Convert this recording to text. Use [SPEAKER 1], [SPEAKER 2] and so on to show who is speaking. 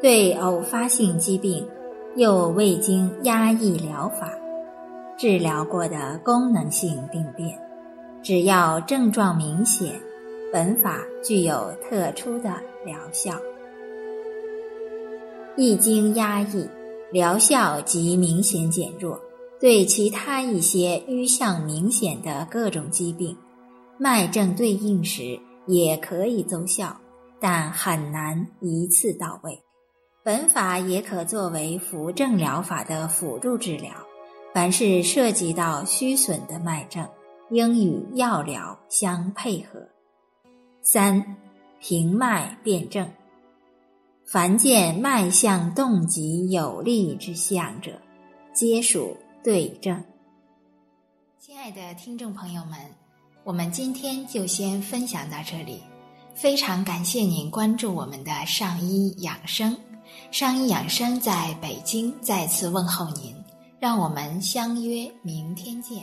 [SPEAKER 1] 对偶发性疾病，又未经压抑疗法治疗过的功能性病变，只要症状明显，本法具有特殊的疗效。一经压抑，疗效即明显减弱。对其他一些瘀象明显的各种疾病，脉症对应时也可以奏效，但很难一次到位。本法也可作为扶正疗法的辅助治疗，凡是涉及到虚损的脉症，应与药疗相配合。三平脉辨证，凡见脉象动极有力之象者，皆属对症。
[SPEAKER 2] 亲爱的听众朋友们，我们今天就先分享到这里，非常感谢您关注我们的上医养生。上医养生在北京再次问候您，让我们相约明天见。